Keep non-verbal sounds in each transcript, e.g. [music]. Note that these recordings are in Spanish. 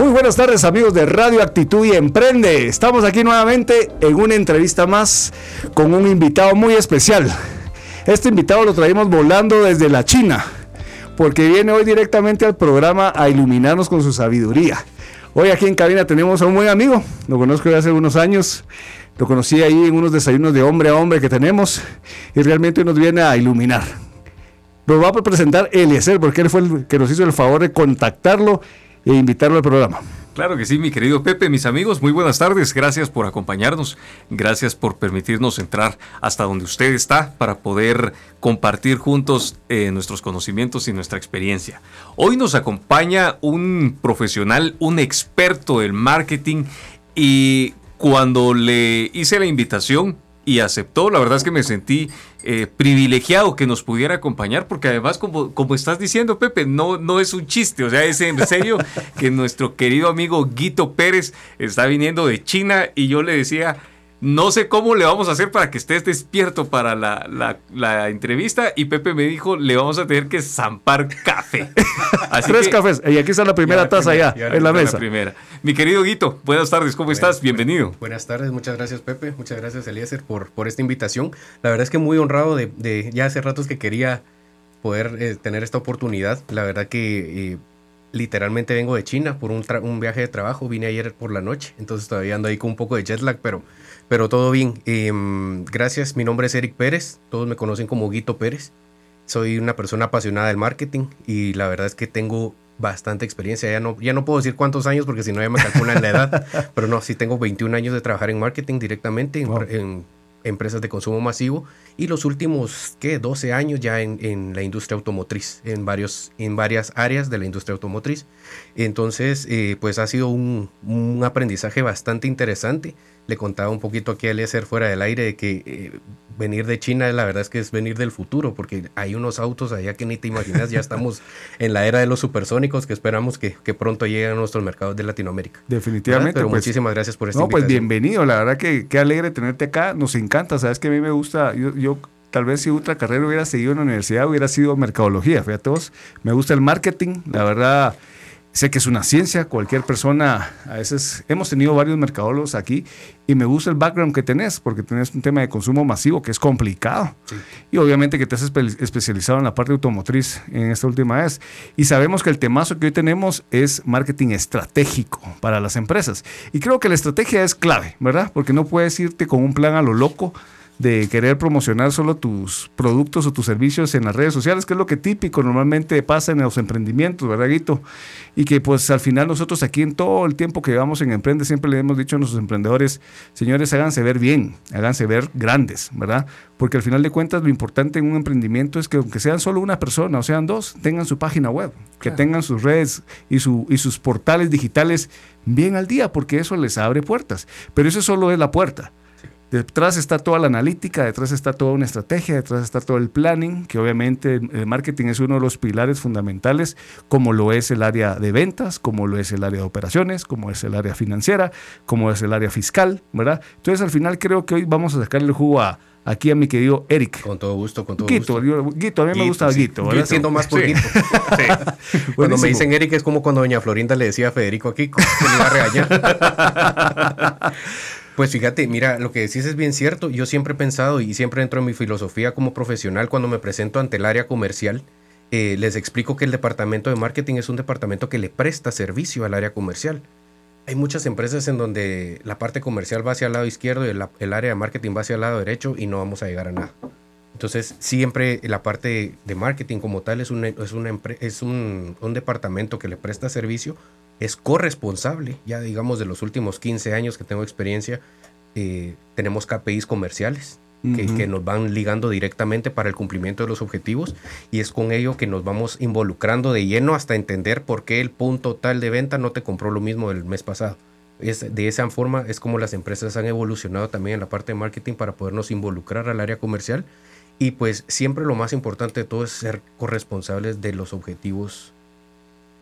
Muy buenas tardes amigos de Radio Actitud y Emprende. Estamos aquí nuevamente en una entrevista más con un invitado muy especial. Este invitado lo traemos volando desde la China, porque viene hoy directamente al programa a iluminarnos con su sabiduría. Hoy aquí en cabina tenemos a un buen amigo, lo conozco desde hace unos años, lo conocí ahí en unos desayunos de hombre a hombre que tenemos y realmente nos viene a iluminar. Nos va a presentar Eliezer, porque él fue el que nos hizo el favor de contactarlo e invitarlo al programa. Claro que sí, mi querido Pepe, mis amigos, muy buenas tardes. Gracias por acompañarnos. Gracias por permitirnos entrar hasta donde usted está para poder compartir juntos eh, nuestros conocimientos y nuestra experiencia. Hoy nos acompaña un profesional, un experto del marketing y cuando le hice la invitación y aceptó, la verdad es que me sentí eh, privilegiado que nos pudiera acompañar, porque además, como, como estás diciendo, Pepe, no, no es un chiste, o sea, es en serio [laughs] que nuestro querido amigo Guito Pérez está viniendo de China y yo le decía, no sé cómo le vamos a hacer para que estés despierto para la, entrevista. Y Pepe me dijo, le vamos a tener que zampar café. [laughs] Tres cafés. Y aquí está la primera taza ya, en la mesa. primera. Mi querido Guito, buenas tardes, ¿cómo estás? Bienvenido. Buenas tardes, muchas gracias Pepe, muchas gracias Eliezer por, por esta invitación. La verdad es que muy honrado de, ya hace ratos que quería poder eh, tener esta oportunidad. La verdad que... Eh, literalmente vengo de China por un, un, viaje de trabajo, vine ayer por la noche, entonces todavía ando ahí con un poco de jet lag, pero pero todo bien. Em, gracias. Mi nombre es Eric Pérez. Todos me conocen como Guito Pérez. Soy una persona apasionada del marketing y la verdad es que tengo bastante experiencia. Ya no, ya no puedo decir cuántos años porque si no ya me calculan la edad. [laughs] pero no, sí tengo 21 años de trabajar en marketing directamente en, empresas de consumo masivo y los últimos, ¿qué? 12 años ya en, en, la industria automotriz, en, varios, en varias áreas de la industria automotriz. Entonces, eh, pues ha sido un, un aprendizaje bastante interesante le contaba un poquito aquí a Eliezer fuera del aire de que eh, venir de China, la verdad es que es venir del futuro, porque hay unos autos allá que ni te imaginas, ya estamos [laughs] en la era de los supersónicos que esperamos que, pronto lleguen a nuestros mercados de Latinoamérica. Definitivamente. Pero pues, muchísimas gracias por esta No, pues bienvenido, la verdad que qué alegre tenerte acá, nos encanta, sabes que a mí me gusta, yo, yo tal vez si otra carrera hubiera seguido en la universidad hubiera sido mercadología, fíjate todos, me gusta el marketing, la verdad Sé que es una ciencia, cualquier persona, a veces hemos tenido varios mercadólogos aquí y me gusta el background que tenés, porque tenés un tema de consumo masivo que es complicado. Y obviamente que te has especializado en la parte automotriz en esta última vez. Y sabemos que el temazo que hoy tenemos es marketing estratégico para las empresas. Y creo que la estrategia es clave, ¿verdad? Porque no puedes irte con un plan a lo loco de querer promocionar solo tus productos o tus servicios en las redes sociales, que es lo que típico normalmente pasa en los emprendimientos, ¿verdad, Guito? Y que pues al final nosotros aquí en todo el tiempo que llevamos en Emprende siempre le hemos dicho a nuestros emprendedores, señores, háganse ver bien, háganse ver grandes, ¿verdad? Porque al final de cuentas lo importante en un emprendimiento es que aunque sean solo una persona o sean dos, tengan su página web, que tengan sus redes y, su, y sus portales digitales bien al día, porque eso les abre puertas. Pero eso solo es la puerta. Detrás está toda la analítica, detrás está toda una estrategia, detrás está todo el planning, que obviamente el marketing es uno de los pilares fundamentales, como lo es el área de ventas, como lo es el área de operaciones, como es el área financiera, como es el área fiscal, ¿verdad? Entonces al final creo que hoy vamos a sacarle jugo a, aquí a mi querido Eric. Con todo gusto, con todo gusto. Guito, a mí me gusta Guito. ¿verdad? Yo siento más por Guito. [laughs] [laughs] Cuando me dicen Eric es como cuando doña Florinda le decía a Federico aquí, que le iba a regañar. [laughs] Pues fíjate, mira, lo que decís es bien cierto. Yo siempre he pensado y siempre entro en mi filosofía como profesional cuando me presento ante el área comercial. Eh, les explico que el departamento de marketing es un departamento que le presta servicio al área comercial. Hay muchas empresas en donde la parte comercial va hacia el lado izquierdo y el, área de marketing va hacia el lado derecho y no vamos a llegar a nada. Entonces, siempre la parte de marketing como tal es, un, es, es un, un departamento que le presta servicio es corresponsable, ya digamos de los últimos 15 años que tengo experiencia, eh, tenemos KPIs comerciales que, nos van ligando directamente para el cumplimiento de los objetivos y es con ello que nos vamos involucrando de lleno hasta entender por qué el punto tal de venta no te compró lo mismo del mes pasado. Es, de esa forma es como las empresas han evolucionado también en la parte de marketing para podernos involucrar al área comercial. Y pues siempre lo más importante de todo es ser corresponsables de los objetivos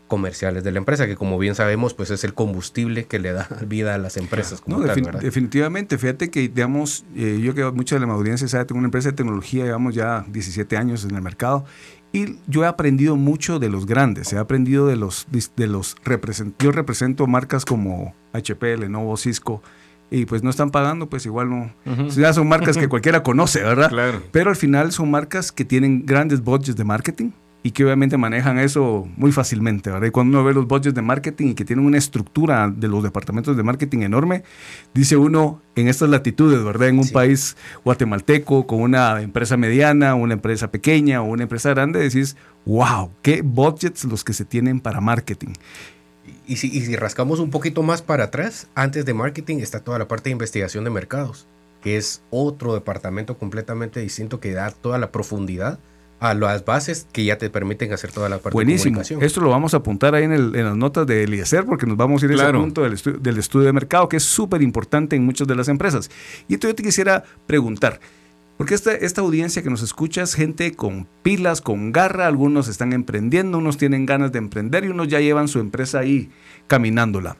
comerciales de la empresa, que como bien sabemos, pues es el combustible que le da [laughs] vida a las empresas. no, definitivamente. Fíjate que, digamos, eh, yo que mucha de la audiencia sabe, tengo una empresa de tecnología, llevamos ya 17 años en el mercado, y yo he aprendido mucho de los grandes, he aprendido de los, de los yo represento marcas como HP, Lenovo, Cisco, y pues no están pagando, pues igual no. Ya son marcas que cualquiera conoce, ¿verdad? [laughs] Claro. Pero al final son marcas que tienen grandes budgets de marketing y que obviamente manejan eso muy fácilmente, ¿verdad? Y cuando uno ve los budgets de marketing y que tienen una estructura de los departamentos de marketing enorme, dice uno en estas latitudes, ¿verdad? En un país guatemalteco con una empresa mediana, una empresa pequeña o una empresa grande, decís, wow, qué budgets los que se tienen para marketing. Y si, y si rascamos un poquito más para atrás, antes de marketing está toda la parte de investigación de mercados, que es otro departamento completamente distinto que da toda la profundidad a las bases que ya te permiten hacer toda la parte Buenísimo. de comunicación. Esto lo vamos a apuntar ahí en, el, en las notas de Eliezer porque nos vamos a ir a ese punto del, del estudio de mercado que es súper importante en muchas de las empresas. Y entonces yo te quisiera preguntar, porque esta, esta audiencia que nos escucha es gente con pilas, con garra, algunos están emprendiendo, unos tienen ganas de emprender y unos ya llevan su empresa ahí caminándola.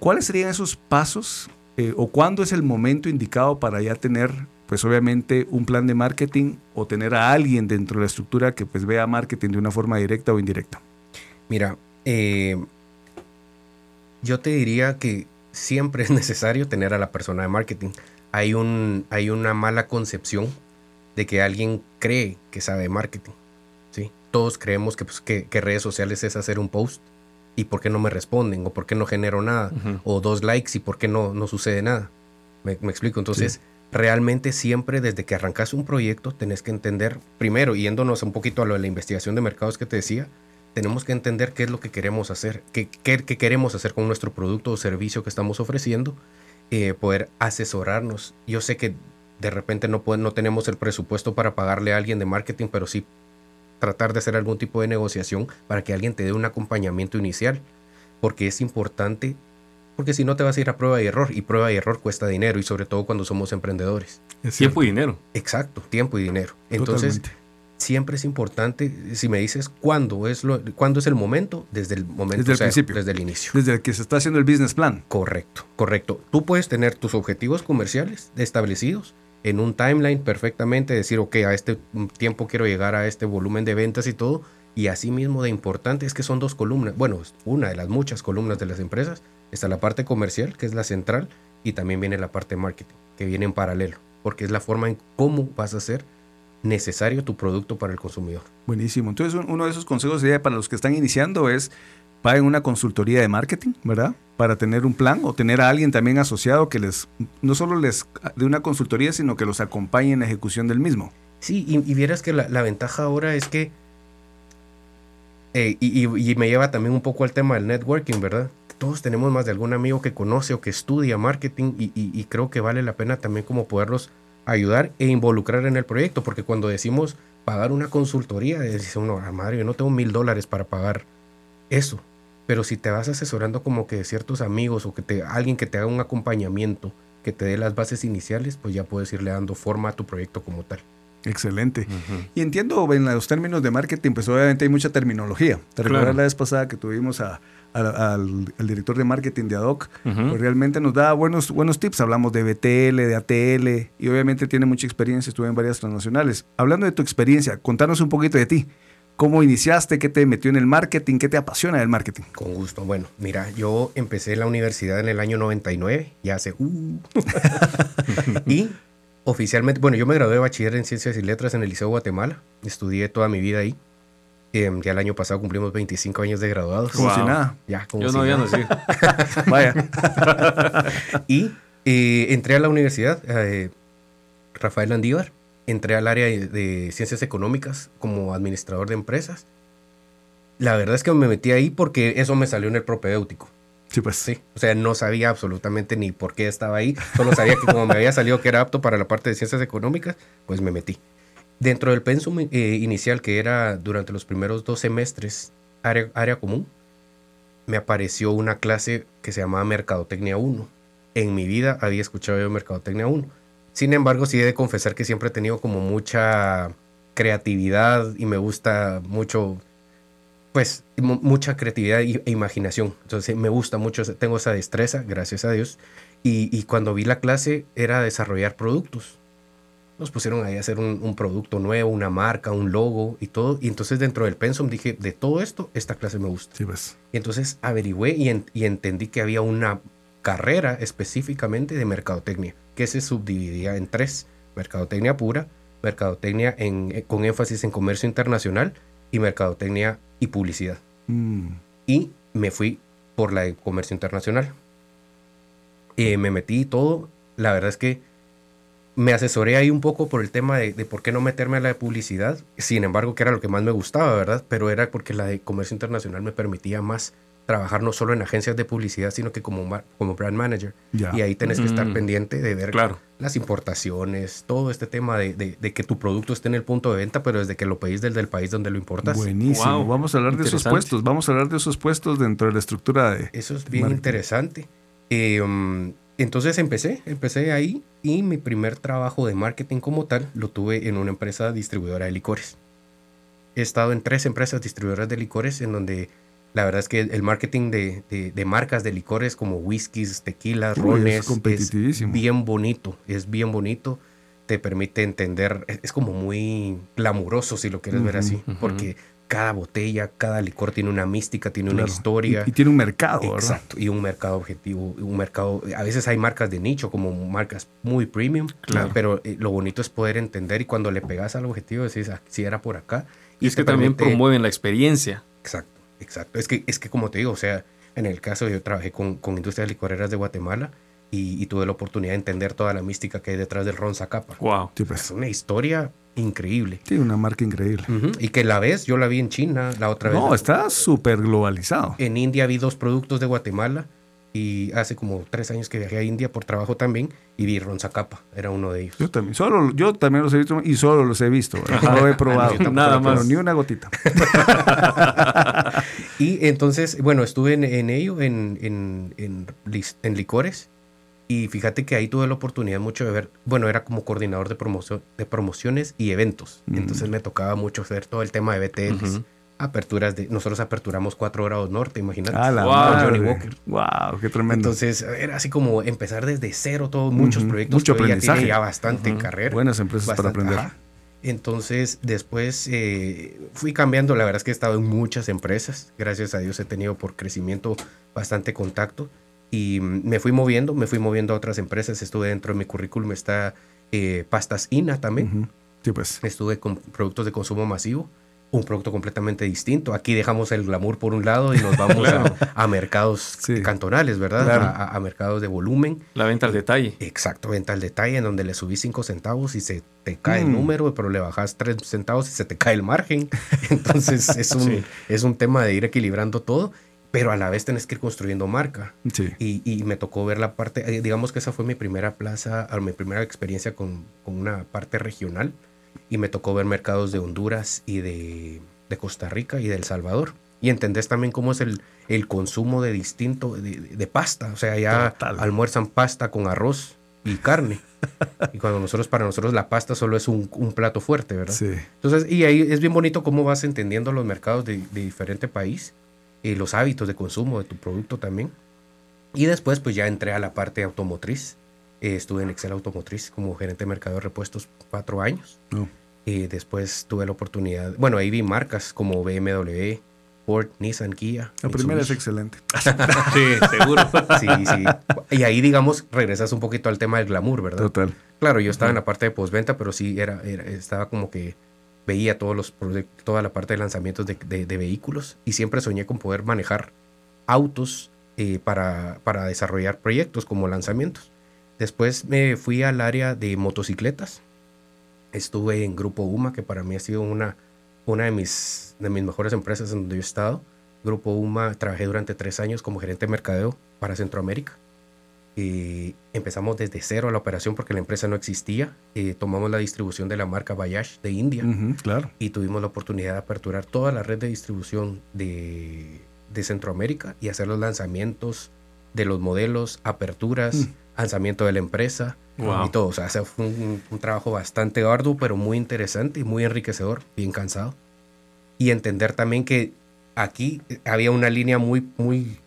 ¿Cuáles serían esos pasos eh, o cuándo es el momento indicado para ya tener pues obviamente un plan de marketing o tener a alguien dentro de la estructura que pues vea marketing de una forma directa o indirecta? Mira, eh, yo te diría que siempre es necesario tener a la persona de marketing. Hay, un, hay una mala concepción de que alguien cree que sabe marketing. ¿sí? Todos creemos que, pues, que, redes sociales es hacer un post y por qué no me responden o por qué no genero nada o dos likes y por qué no, no sucede nada. Me, explico. Entonces, realmente siempre desde que arrancas un proyecto tenés que entender, primero, yéndonos un poquito a lo de la investigación de mercados que te decía, tenemos que entender qué es lo que queremos hacer, qué, qué, queremos hacer con nuestro producto o servicio que estamos ofreciendo, eh, poder asesorarnos. Yo sé que de repente no, no tenemos el presupuesto para pagarle a alguien de marketing, pero sí tratar de hacer algún tipo de negociación para que alguien te dé un acompañamiento inicial, porque es importante porque si no te vas a ir a prueba y error y prueba y error cuesta dinero y sobre todo cuando somos emprendedores. tiempo y dinero. Exacto, tiempo y dinero. Entonces, siempre es importante, si me dices cuándo es, lo, cuándo es el momento, desde el momento, desde el principio, desde el inicio. Desde el que se está haciendo el business plan. Correcto, correcto. Tú puedes tener tus objetivos comerciales establecidos en un timeline perfectamente, decir, ok, a este tiempo quiero llegar a este volumen de ventas y todo, y así mismo de importante es que son dos columnas, bueno, una de las muchas columnas de las empresas, Está la parte comercial, que es la central, y también viene la parte marketing, que viene en paralelo, porque es la forma en cómo vas a hacer necesario tu producto para el consumidor. Buenísimo. Entonces, uno de esos consejos sería para los que están iniciando es paguen una consultoría de marketing, ¿verdad? Para tener un plan o tener a alguien también asociado que les, no solo les dé una consultoría, sino que los acompañe en la ejecución del mismo. Sí, y, vieras que la, ventaja ahora es que, eh, y, y, me lleva también un poco al tema del networking, ¿verdad? Todos tenemos más de algún amigo que conoce o que estudia marketing y, creo que vale la pena también como poderlos ayudar e involucrar en el proyecto, porque cuando decimos pagar una consultoría, dice uno, ah, madre, yo no tengo mil dólares para pagar eso. Pero si te vas asesorando como que de ciertos amigos o que te, alguien que te haga un acompañamiento, que te dé las bases iniciales, pues ya puedes irle dando forma a tu proyecto como tal. Excelente. Y entiendo en los términos de marketing, pues obviamente hay mucha terminología. Te recuerdas la vez pasada que tuvimos a, al, director de marketing de Adoc, pues realmente nos da buenos, buenos tips. Hablamos de BTL, de ATL, y obviamente tiene mucha experiencia, estuve en varias transnacionales. Hablando de tu experiencia, contanos un poquito de ti. ¿Cómo iniciaste? ¿Qué te metió en el marketing? ¿Qué te apasiona del marketing? Con gusto. Bueno, mira, yo empecé la universidad en el año 99, ya hace... Uh. [laughs] y oficialmente, bueno, yo me gradué de bachiller en Ciencias y Letras en el Liceo Guatemala. Estudié toda mi vida ahí. Em, ya el año pasado cumplimos 25 años de graduados. Como si nada. Ya, como Yo no había nacido. [laughs] Vaya. [laughs] y eh, entré a la universidad, eh, Rafael Andívar. Entré al área de, ciencias económicas como administrador de empresas. La verdad es que me metí ahí porque eso me salió en el propedéutico. Sí, pues. Sí. O sea, no sabía absolutamente ni por qué estaba ahí. Solo sabía que como me había salido que era apto para la parte de ciencias económicas, pues me metí. Dentro del pensum eh, inicial, que era durante los primeros dos semestres área, área común, me apareció una clase que se llamaba Mercadotecnia 1. En mi vida había escuchado yo Mercadotecnia 1. Sin embargo, sí he de confesar que siempre he tenido como mucha creatividad y me gusta mucho, pues, mucha creatividad e imaginación. Entonces, me gusta mucho, tengo esa destreza, gracias a Dios. Y, y cuando vi la clase era desarrollar productos nos pusieron ahí a hacer un, producto nuevo, una marca, un logo y todo. Y entonces dentro del pensum dije, de todo esto, esta clase me gusta. Sí, pues. Y entonces averigüé y, entendí que había una carrera específicamente de mercadotecnia, que se subdividía en tres. Mercadotecnia pura, mercadotecnia en, eh, con énfasis en comercio internacional y mercadotecnia y publicidad. Mm. Y me fui por la de comercio internacional. Eh, me metí todo. La verdad es que me asesoré ahí un poco por el tema de, por qué no meterme a la de publicidad, sin embargo, que era lo que más me gustaba, ¿verdad? Pero era porque la de comercio internacional me permitía más trabajar no solo en agencias de publicidad, sino que como, como brand manager. Y ahí tenés que estar mm. pendiente de ver las importaciones, todo este tema de, que tu producto esté en el punto de venta, pero desde que lo pedís desde el país donde lo importas. Buenísimo. Vamos a hablar de esos puestos. Vamos a hablar de esos puestos dentro de la estructura de. Eso es bien interesante. Eh, um, entonces empecé, empecé ahí y mi primer trabajo de marketing como tal lo tuve en una empresa distribuidora de licores. He estado en tres empresas distribuidoras de licores en donde la verdad es que el marketing de, marcas de licores como whiskies, tequilas, rones es, bien bonito, es bien bonito. Te permite entender, es, como muy glamuroso si lo quieres ver así, porque cada botella, cada licor tiene una mística, tiene una historia. Y, tiene un mercado, ¿verdad? Exacto, y un mercado objetivo, un mercado, a veces hay marcas de nicho como marcas muy premium, claro. pero eh, lo bonito es poder entender y cuando le pegas al objetivo decís, ah, si era por acá. Y, es que también promueven la experiencia. Exacto, exacto. Es que, es que como te digo, o sea, en el caso yo trabajé con, con industrias licoreras de Guatemala y, tuve la oportunidad de entender toda la mística que hay detrás del Ron Zacapa. Wow. Pues. Es una historia increíble. Sí, una marca increíble. Y que la ves, yo la vi en China la otra vez. No, está súper globalizado. En India vi dos productos de Guatemala y hace como tres años que viajé a India por trabajo también y vi Ron Zacapa, era uno de ellos. Yo también, solo, yo también los he visto y solo los he visto, no lo he [laughs] probado, nada más. ni una gotita. [laughs] y entonces, bueno, estuve en, ello, en, en, en licores y fíjate que ahí tuve la oportunidad mucho de ver, bueno, era como coordinador de, promoción, de promociones y eventos. Mm. Entonces me tocaba mucho hacer todo el tema de BTLs. Aperturas de. Nosotros aperturamos 4 grados norte, imagínate. Ah, la wow, Johnny Walker. Wow, qué tremendo. Entonces era así como empezar desde cero, todos muchos proyectos. Mucho aprendizaje. Ya, bastante carrera. Buenas empresas para aprender. Entonces, después eh, fui cambiando. La verdad es que he estado en muchas empresas. Gracias a Dios he tenido por crecimiento bastante contacto. Y me fui moviendo, me fui moviendo a otras empresas. Estuve dentro de mi currículum, está eh, Pastas INA también. Sí, pues. Estuve con productos de consumo masivo, un producto completamente distinto. Aquí dejamos el glamour por un lado y nos [laughs] vamos a, mercados cantonales, ¿verdad? A, mercados de volumen. La venta al detalle. Exacto, venta al detalle, en donde le subís 5 centavos y se te cae el mm. número, pero le bajas 3 centavos y se te cae el margen. [laughs] Entonces es un, es un tema de ir equilibrando todo pero a la vez tenés que ir construyendo marca. Sí. Y, y, me tocó ver la parte, eh, digamos que esa fue mi primera plaza, mi primera experiencia con, con, una parte regional, y me tocó ver mercados de Honduras y de, de Costa Rica y de El Salvador. Y entendés también cómo es el, el consumo de distinto, de, de pasta, o sea, ya almuerzan pasta con arroz y carne. y cuando nosotros, para nosotros la pasta solo es un, un plato fuerte, ¿verdad? Sí. Entonces, y ahí es bien bonito cómo vas entendiendo los mercados de, de diferente país y los hábitos de consumo de tu producto también. Y después pues ya entré a la parte automotriz. Eh, estuve en Excel Automotriz como gerente de mercado de repuestos cuatro años. Oh. Y después tuve la oportunidad, bueno, ahí vi marcas como BMW, Ford, Nissan, Kia. La primera es excelente. [laughs] sí, seguro. Sí, sí. Y ahí, digamos, regresas un poquito al tema del glamour, ¿verdad? Total. Claro, yo estaba en la parte de postventa, pero sí era, era, estaba como que veía todos los toda la parte de lanzamientos de, vehículos y siempre soñé con poder manejar autos eh, para, para, desarrollar proyectos como lanzamientos. Después me fui al área de motocicletas. Estuve en Grupo UMA, que para mí ha sido una, una de, mis, de mis mejores empresas en donde yo he estado. Grupo UMA, trabajé durante tres años como gerente de mercadeo para Centroamérica. Eh, empezamos desde cero la operación porque la empresa no existía. Eh, tomamos la distribución de la marca Bayash de India. claro. Y tuvimos la oportunidad de aperturar toda la red de distribución de, de Centroamérica y hacer los lanzamientos de los modelos, aperturas, lanzamiento de la empresa Wow. y todo. O sea, ese fue un, un trabajo bastante arduo, pero muy interesante y muy enriquecedor, bien cansado. Y entender también que aquí había una línea muy, muy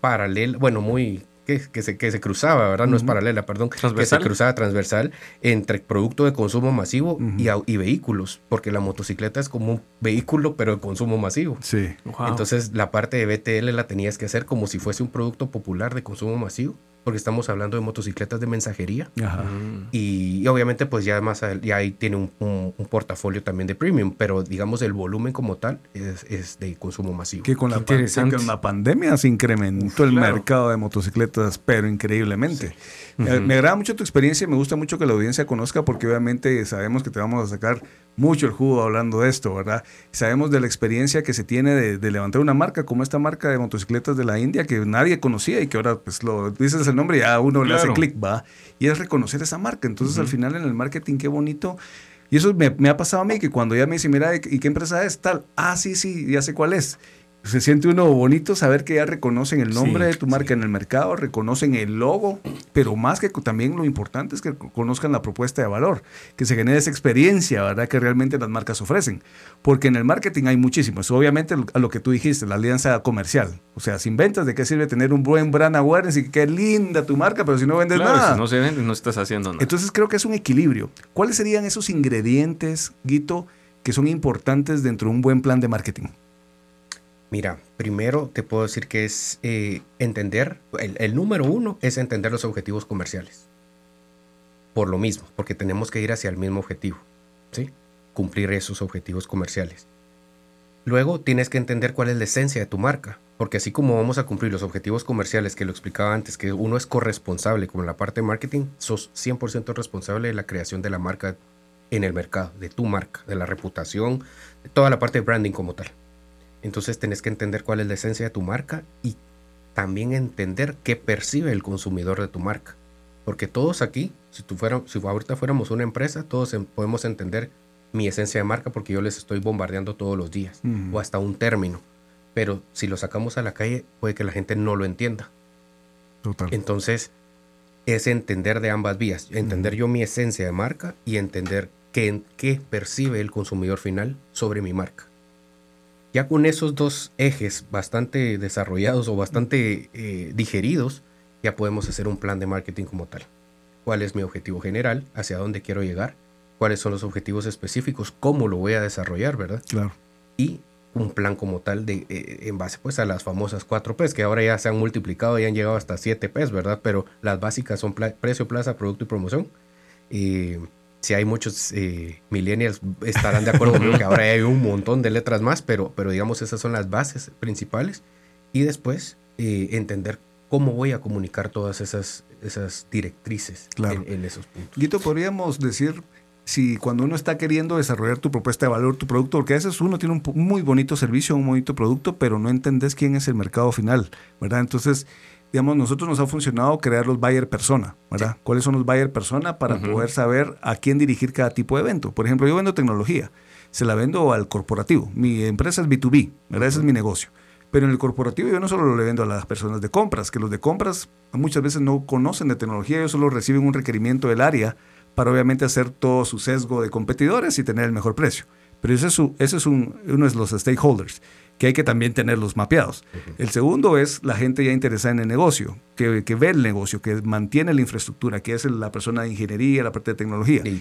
paralela, bueno, muy que, que se, que se cruzaba, ¿verdad? No es paralela, perdón. ¿Transversal? Que se cruzaba transversal entre producto de consumo masivo y, y vehículos, porque la motocicleta es como un vehículo, pero de consumo masivo. Sí. Wow. Entonces la parte de BTL la tenías que hacer como si fuese un producto popular de consumo masivo, porque estamos hablando de motocicletas de mensajería. Ajá. Mm. Y, y obviamente pues ya más ya ahí tiene un, un- un portafolio también de premium, pero digamos el volumen como tal es, es de consumo masivo. Que con la, Qué pan- interesante. con la pandemia se incrementó el claro. mercado de motocicletas, pero increíblemente. Me, Ujú. me agrada mucho tu experiencia y me gusta mucho que la audiencia conozca porque obviamente sabemos que te vamos a sacar mucho el jugo hablando de esto, ¿verdad? Sabemos de la experiencia que se tiene de, de levantar una marca como esta marca de motocicletas de la India que nadie conocía y que ahora pues lo dices el nombre y a uno le hace clic, va. Y es reconocer esa marca. Entonces al final en el marketing qué bonito. Y eso me, me ha pasado a mí que cuando ya me dicen, mira, ¿y qué empresa es? Tal. Ah, sí, sí, ya sé cuál es. Se siente uno bonito saber que ya reconocen el nombre Sí, de tu marca en el mercado, reconocen el logo, pero más que también lo importante es que conozcan la propuesta de valor, que se genere esa experiencia, ¿verdad? Que realmente las marcas ofrecen. Porque en el marketing hay muchísimos. Obviamente, lo- a lo que tú dijiste, la alianza comercial. O sea, sin ventas, ¿de qué sirve tener un buen brand awareness y que quede linda tu marca, pero si no vendes Claro, nada? si no se vende, no estás haciendo nada. Entonces creo que es un equilibrio. ¿Cuáles serían esos ingredientes, Guito, que son importantes dentro de un buen plan de marketing? Mira, primero te puedo decir que es eh, entender, el, número uno es entender los objetivos comerciales. Por lo mismo, porque tenemos que ir hacia el mismo objetivo, ¿sí? Cumplir esos objetivos comerciales. Luego tienes que entender cuál es la esencia de tu marca, porque así como vamos a cumplir los objetivos comerciales que lo explicaba antes, que uno es corresponsable como en la parte de marketing, sos 100% responsable de la creación de la marca en el mercado, de tu marca, de la reputación, de toda la parte de branding como tal. Entonces tenés que entender cuál es la esencia de tu marca y también entender qué percibe el consumidor de tu marca. Porque todos aquí, si, tú fuera, si ahorita fuéramos una empresa, todos podemos entender mi esencia de marca porque yo les estoy bombardeando todos los días o hasta un término. Pero si lo sacamos a la calle, puede que la gente no lo entienda. Total. Entonces, es entender de ambas vías. Entender yo mi esencia de marca y entender qué, qué percibe el consumidor final sobre mi marca. Ya con esos dos ejes bastante desarrollados o bastante eh, digeridos, ya podemos hacer un plan de marketing como tal. ¿Cuál es mi objetivo general? ¿Hacia dónde quiero llegar? ¿Cuáles son los objetivos específicos? ¿Cómo lo voy a desarrollar? ¿Verdad? Claro. y un plan como tal de eh, en base pues a las famosas 4 P's que ahora ya se han multiplicado y han llegado hasta 7 P's, ¿verdad? Pero las básicas son precio, plaza, producto y promoción. Y si hay muchos eh, millennials estarán de acuerdo conmigo que ahora hay un montón de letras más, pero, pero digamos esas son las bases principales. Y después eh, entender cómo voy a comunicar todas esas, esas directrices Claro. en, en esos puntos. Guito, podríamos decir si cuando uno está queriendo desarrollar tu propuesta de valor, tu producto, porque a veces uno tiene un muy bonito servicio, un bonito producto, pero no entendés quién es el mercado final, ¿verdad? Entonces, digamos, nosotros nos ha funcionado crear los buyer persona, ¿verdad? ¿Cuáles son los buyer persona para poder saber a quién dirigir cada tipo de evento? Por ejemplo, yo vendo tecnología, se la vendo al corporativo. Mi empresa es B2B, ¿verdad? Ese es mi negocio. Pero en el corporativo yo no solo le vendo a las personas de compras, que los de compras muchas veces no conocen de tecnología, ellos solo reciben un requerimiento del área para obviamente hacer todo su sesgo de competidores y tener el mejor precio. Pero ese es, su- ese es un- uno de los stakeholders, que hay que también tenerlos mapeados. El segundo es la gente ya interesada en el negocio, que, que ve el negocio, que mantiene la infraestructura, que es la persona de ingeniería, la parte de tecnología. De.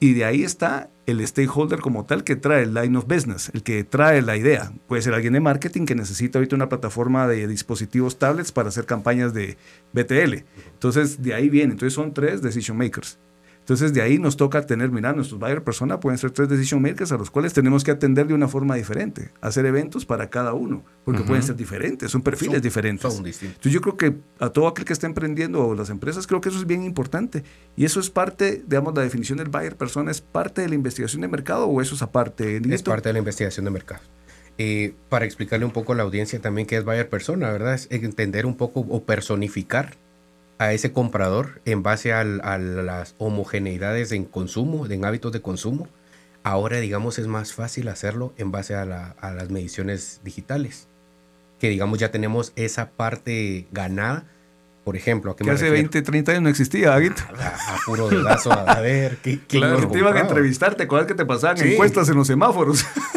Y de ahí está el stakeholder como tal que trae el line of business, el que trae la idea. Puede ser alguien de marketing que necesita ahorita una plataforma de dispositivos tablets para hacer campañas de BTL. Entonces, de ahí viene. Entonces, son tres decision makers. Entonces, de ahí nos toca tener, mira, nuestros buyer persona pueden ser tres decision makers a los cuales tenemos que atender de una forma diferente, hacer eventos para cada uno, porque Ujú. pueden ser diferentes, son perfiles Son- diferentes. Son. Entonces yo creo que a todo aquel que está emprendiendo o las empresas, creo que eso es bien importante. Y eso es parte, digamos, la definición del buyer persona, ¿es parte de la investigación de mercado o eso es aparte? Es parte de la investigación de mercado. Eh, para explicarle un poco a la audiencia también qué es buyer persona, ¿verdad? Es entender un poco o personificar a ese comprador en base al- a las homogeneidades en consumo, en hábitos de consumo. Ahora, digamos, es más fácil hacerlo en base a, la- a las mediciones digitales. que digamos ya tenemos esa parte ganada. Por ejemplo, ¿a qué Que me hace refiero? 20, 30 años no existía, Aguito. A, a puro dedazo, a ver, ¿qué, quién [laughs] Claro, te iban a compraba? entrevistar, ¿te acuerdas que te pasaban Sí. encuestas en los semáforos? [laughs]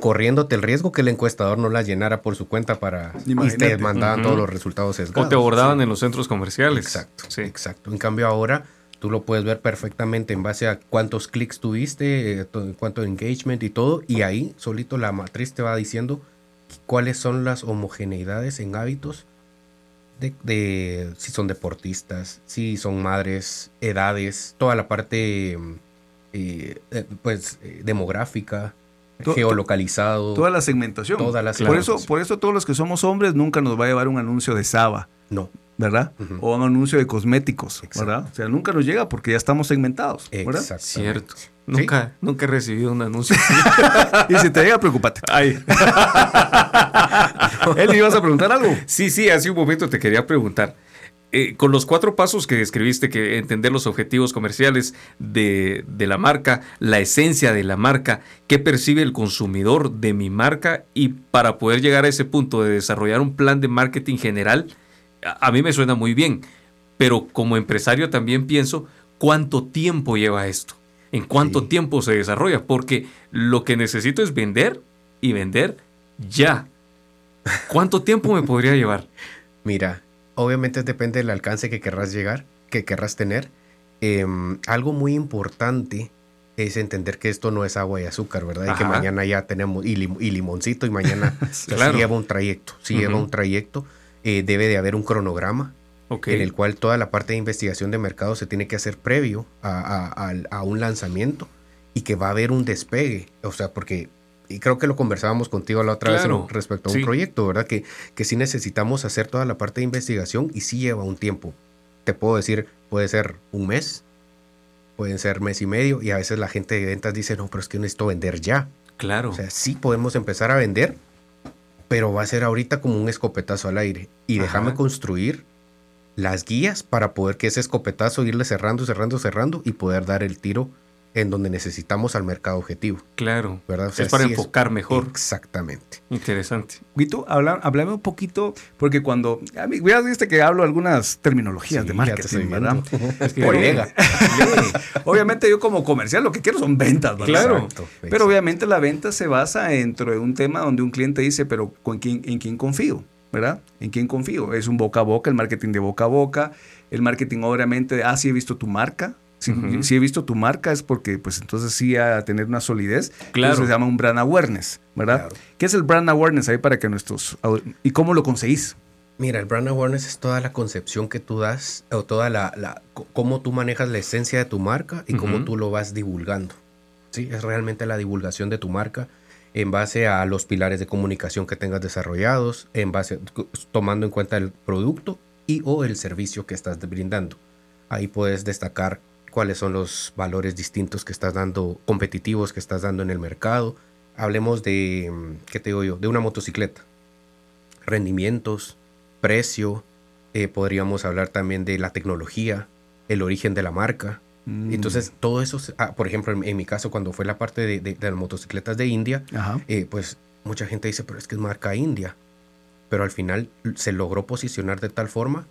corriéndote el riesgo que el encuestador no las llenara por su cuenta para y Imagínate. te mandaban todos los resultados sesgados. O te abordaban Sí. en los centros comerciales. Exacto, Sí. exacto. En cambio ahora tú lo puedes ver perfectamente en base a cuántos clics tuviste, eh, to- cuánto engagement y todo, y ahí solito la matriz te va diciendo cuáles son las homogeneidades en hábitos de, de si son deportistas, si son madres, edades, toda la parte mm, eh, eh, pues eh, demográfica, To- geolocalizado. Toda la segmentación. Toda la por, segmentación. eso, por eso todos los que somos hombres nunca nos va a llevar un anuncio de Saba, No, ¿verdad? O un anuncio de cosméticos, Exacto. ¿verdad? O sea, nunca nos llega porque ya estamos segmentados, ¿verdad? exactamente. Cierto. Nunca, nunca he recibido un anuncio así. [laughs] Y si te llega, preocupate. Ay. [laughs] Él ibas a preguntar algo. Sí, sí, hace un momento te quería preguntar. Eh, con los cuatro pasos que describiste, que entender los objetivos comerciales de, de la marca, la esencia de la marca, qué percibe el consumidor de mi marca y para poder llegar a ese punto de desarrollar un plan de marketing general, a, a mí me suena muy bien, pero como empresario también pienso cuánto tiempo lleva esto, en cuánto Sí. tiempo se desarrolla, porque lo que necesito es vender y vender ya. ¿Cuánto tiempo me podría llevar? [laughs] Mira, obviamente depende del alcance que querrás llegar, que querrás tener. Em, algo muy importante es entender que esto no es agua y azúcar, ¿verdad? Y que mañana ya tenemos y, lim- y limoncito y mañana [laughs] Claro. sí lleva un trayecto, sí lleva un trayecto. Eh, debe de haber un cronograma en el cual toda la parte de investigación de mercado se tiene que hacer previo a, a un lanzamiento y que va a haber un despegue. O sea, porque, y creo que lo conversábamos contigo la otra Claro, vez respecto a sí. un proyecto, ¿verdad? Que, que sí necesitamos hacer toda la parte de investigación y sí lleva un tiempo. Te puedo decir, puede ser un mes, pueden ser mes y medio y a veces la gente de ventas dice, no, pero es que necesito vender ya. Claro. O sea, sí podemos empezar a vender, pero va a ser ahorita como un escopetazo al aire. Y Ajá. déjame construir las guías para poder que ese escopetazo irle cerrando, cerrando, cerrando y poder dar el tiro en donde necesitamos al mercado objetivo, claro. ¿verdad? O sea, es para sí enfocar mejor. Exactamente. Interesante. Guito, habla, háblame un poquito, porque cuando. A mí, ya viste que hablo algunas terminologías Sí, de marketing, ¿verdad? [laughs] Es que- [laughs] Colega. [laughs] Obviamente, yo como comercial lo que quiero son ventas, ¿verdad? Claro. Exacto, Pero obviamente la venta se basa dentro de un tema donde un cliente dice, pero ¿con quién, ¿en quién confío? ¿Verdad? ¿En quién confío? Es un boca a boca, el marketing de boca a boca, el marketing obviamente, ah, sí he visto tu marca. Si, he visto tu marca es porque pues entonces sí a tener una solidez. Claro. Eso se llama un brand awareness, ¿verdad? Claro. ¿Qué es el brand awareness ahí para que nuestros... ¿Y cómo lo conseguís? Mira, el brand awareness es toda la concepción que tú das o toda la, cómo tú manejas la esencia de tu marca y cómo tú lo vas divulgando. Sí, es realmente la divulgación de tu marca en base a los pilares de comunicación que tengas desarrollados, en base tomando en cuenta el producto y o el servicio que estás brindando. Ahí puedes destacar cuáles son los valores distintos que estás dando, competitivos que estás dando en el mercado. Hablemos de, mm, ¿qué te digo yo? De una motocicleta. Rendimientos, precio, eh, podríamos hablar también de la tecnología, el origen de la marca. Mm. Entonces, todo eso, ah, por ejemplo, en, en mi caso, cuando fue la parte de, de- de las motocicletas de India, eh, pues mucha gente dice, pero es que es marca India. Pero al final se logró posicionar de tal forma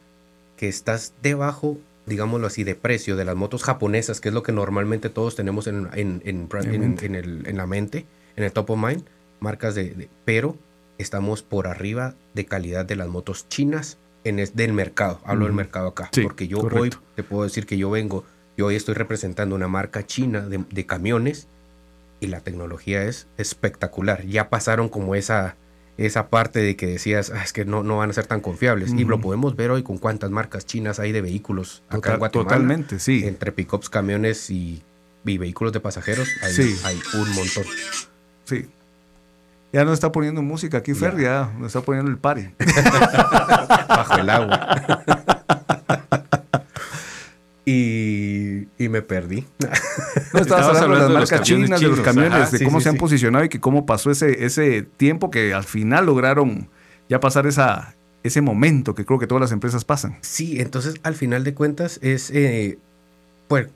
que estás debajo, digámoslo así, de precio de las motos japonesas, que es lo que normalmente todos tenemos en, en, en, En el- la mente, en el top of mind, marcas de, de- pero estamos por arriba de calidad de las motos chinas en es, del mercado. Hablo del mercado acá, Sí, porque yo correcto. hoy te puedo decir que yo vengo, yo hoy estoy representando una marca china de, de camiones y la tecnología es espectacular. Ya pasaron como esa, esa parte de que decías, "Ah, es que no, no van a ser tan confiables. Y lo podemos ver hoy con cuántas marcas chinas hay de vehículos acá Total- en Guatemala. totalmente, sí. Entre pickups, camiones y, y vehículos de pasajeros hay, Sí. hay un montón. Sí. Ya nos está poniendo música aquí, Fer, ya nos está poniendo el pari. [laughs] bajo el agua. [laughs] y, y me perdí. [laughs] No, estabas Estabas hablando, hablando de las marcas chinas, de los camiones, ajá, de sí, cómo sí, se han posicionado y que cómo pasó ese, ese tiempo que al final lograron ya pasar esa, ese momento que creo que todas las empresas pasan. Sí, entonces al final de cuentas es, eh, pues,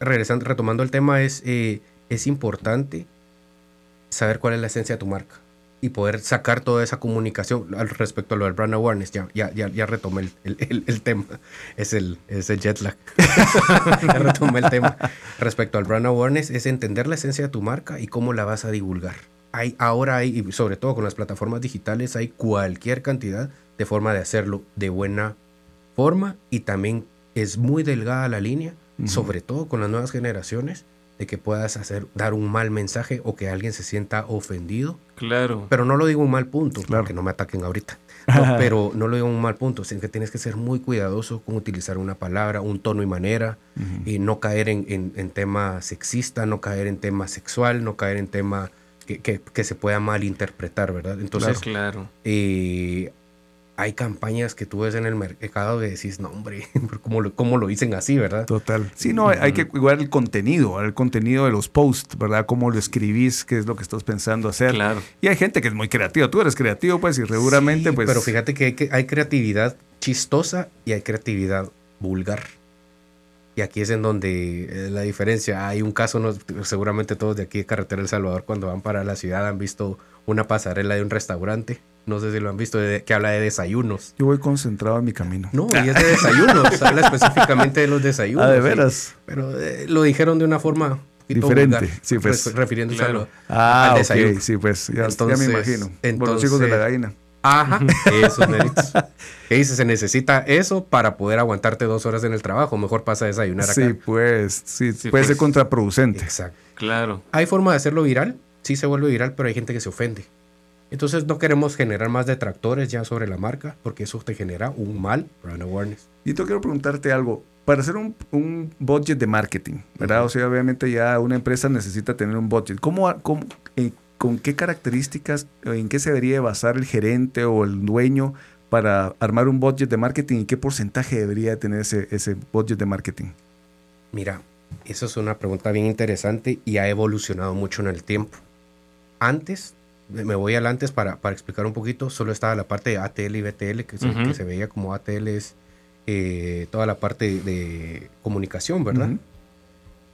regresando, retomando el tema, es, eh, es importante saber cuál es la esencia de tu marca. Y poder sacar toda esa comunicación al respecto a lo del brand awareness. Ya, ya, ya, ya retomé el, el- el- el tema. Es el, es el jet lag. [laughs] ya retomé el tema. Respecto al brand awareness, es entender la esencia de tu marca y cómo la vas a divulgar. Hay, ahora hay, y sobre todo con las plataformas digitales, hay cualquier cantidad de forma de hacerlo de buena forma y también es muy delgada la línea, sobre todo con las nuevas generaciones, de que puedas hacer, dar un mal mensaje o que alguien se sienta ofendido Claro. pero no lo digo un mal punto, Claro. porque no me ataquen ahorita. [laughs] No, pero no lo digo un mal punto, sino que tienes que ser muy cuidadoso con utilizar una palabra, un tono y manera, y no caer en, en, en tema sexista, no caer en tema sexual, no caer en tema que, que, que se pueda malinterpretar, ¿verdad? Entonces, claro. eh, hay campañas que tú ves en el mercado que decís, no, hombre, [laughs] ¿cómo lo, cómo lo dicen así, verdad? Total. Sí, no, hay que cuidar el contenido, el contenido de los posts, ¿verdad? Cómo lo escribís, qué es lo que estás pensando hacer. Claro. Y hay gente que es muy creativa. Tú eres creativo, pues, y seguramente, Sí, pues. Pero fíjate que hay, que hay creatividad chistosa y hay creatividad vulgar. Y aquí es en donde eh, la diferencia. Hay un caso, no, seguramente todos de aquí de Carretera El Salvador, cuando van para la ciudad, han visto una pasarela de un restaurante. No sé si lo han visto, de- que habla de desayunos. Yo voy concentrado en mi camino. No, y es de desayunos. habla específicamente de los desayunos. Ah, de sí. veras. Pero eh, lo dijeron de una forma Diferente, vulgar, sí, pues. re- refiriéndose a Claro. lo- Ah, al ok, desayuno. sí, pues, ya, ya Entonces- me imagino. Por los entonces- hijos de la gallina. Ajá, esos méritos. [laughs] Que dice, se necesita eso para poder aguantarte dos horas en el trabajo. Mejor pasa a desayunar Sí, acá. pues, sí, Sí, puede pues. ser contraproducente. Exacto. Claro. Hay forma de hacerlo viral, sí se vuelve viral, pero hay gente que se ofende. Entonces no queremos generar más detractores ya sobre la marca, porque eso te genera un mal brand awareness. Y yo quiero preguntarte algo. Para hacer un, un budget de marketing, ¿verdad? O sea, obviamente ya una empresa necesita tener un budget. ¿Cómo, cómo- eh, ¿Con qué características, o en qué se debería basar el gerente o el dueño para armar un budget de marketing y qué porcentaje debería tener ese, ese budget de marketing? Mira, eso es una pregunta bien interesante y ha evolucionado mucho en el tiempo. Antes, me voy al antes para, para explicar un poquito, solo estaba la parte de ATL y BTL, que se, que se veía como ATL es eh, toda la parte de comunicación, ¿verdad?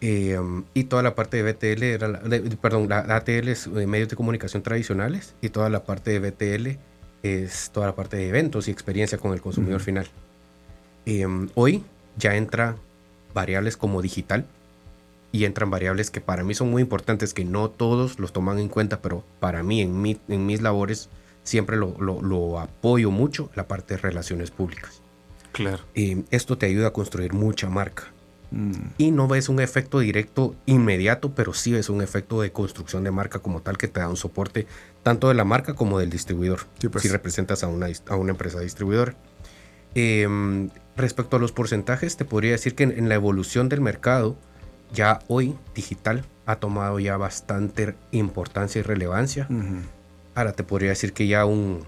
Eh, y toda la parte de BTL era, la- de- perdón, la la ATL es eh, medios de comunicación tradicionales y toda la parte de BTL es toda la parte de eventos y experiencia con el consumidor Ujú. final. Eh, hoy ya entra variables como digital y entran variables que para mí son muy importantes, que no todos los toman en cuenta, pero para mí en, mi, en mis labores siempre lo, lo- lo apoyo mucho, la parte de relaciones públicas. Claro. Eh, esto te ayuda a construir mucha marca Mm, y no ves un efecto directo inmediato, pero sí ves un efecto de construcción de marca como tal que te da un soporte tanto de la marca como del distribuidor, Sí, pues. si representas a una, a una empresa distribuidora. Em, respecto a los porcentajes, te podría decir que en, en la evolución del mercado, ya hoy digital ha tomado ya bastante importancia y relevancia. Ahora te podría decir que ya un...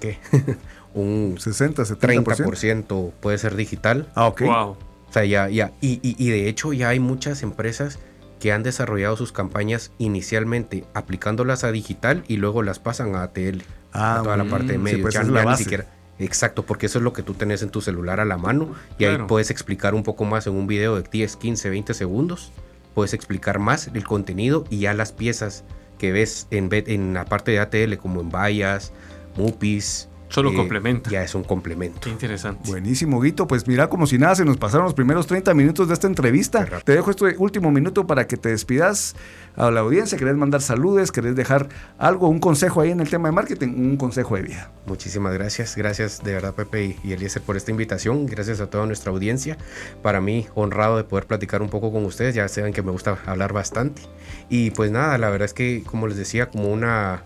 ¿Qué? [laughs] un 60, 70%. 30% puede ser digital. Ah, ok. Wow. O sea, ya, ya. Y, y- y de hecho ya hay muchas empresas que han desarrollado sus campañas inicialmente aplicándolas a digital y luego las pasan a ATL, Ah, a toda la mm, parte de sí, medios. pues ya esa es ya la ni base. siquiera. Exacto, porque eso es lo que tú tenés en tu celular a la mano y ahí puedes explicar un poco más en un video de 10, 15, 20 segundos. Puedes explicar más el contenido y ya las piezas que ves en, en la parte de ATL, como en vallas, mupis. Solo eh, complementa. Ya es un complemento. Qué interesante. Buenísimo, Guito. Pues mira, como si nada, se nos pasaron los primeros 30 minutos de esta entrevista. Te dejo este último minuto para que te despidas a la audiencia. ¿Querés mandar saludos? ¿Querés dejar algo, un consejo ahí en el tema de marketing? Un consejo de vida. Muchísimas gracias, gracias de verdad Pepe y, y Eliezer por esta invitación, gracias a toda nuestra audiencia. Para mí, honrado de poder platicar un poco con ustedes, ya saben que me gusta hablar bastante. Y pues nada, la verdad es que, como les decía, como una,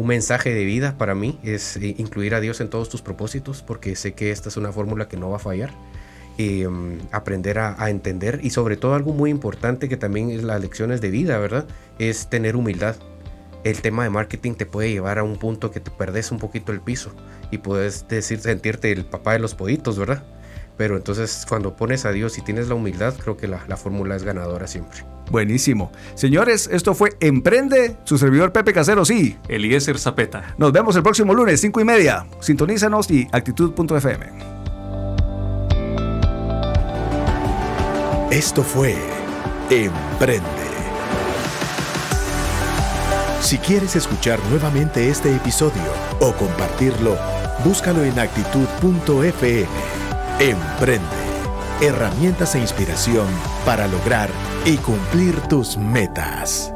un mensaje de vida para mí es eh, incluir a Dios en todos tus propósitos, porque sé que esta es una fórmula que no va a fallar. Y, mm, aprender a, entender y sobre todo algo muy importante que también es las lecciones de vida, ¿verdad? Es tener humildad el tema de marketing te puede llevar a un punto que te perdes un poquito el piso y puedes decir sentirte el papá de los poditos, ¿verdad? Pero entonces cuando pones a Dios y tienes la humildad, creo que la fórmula es ganadora siempre. Buenísimo. Señores, esto fue Emprende, su servidor Pepe Casero, sí. Eliezer Zapeta. Nos vemos el próximo lunes, 5 y media. Sintonízanos y actitud.fm. Esto fue Emprende. Si quieres escuchar nuevamente este episodio o compartirlo, búscalo en actitud.fm. Emprende. Herramientas e inspiración para lograr y cumplir tus metas.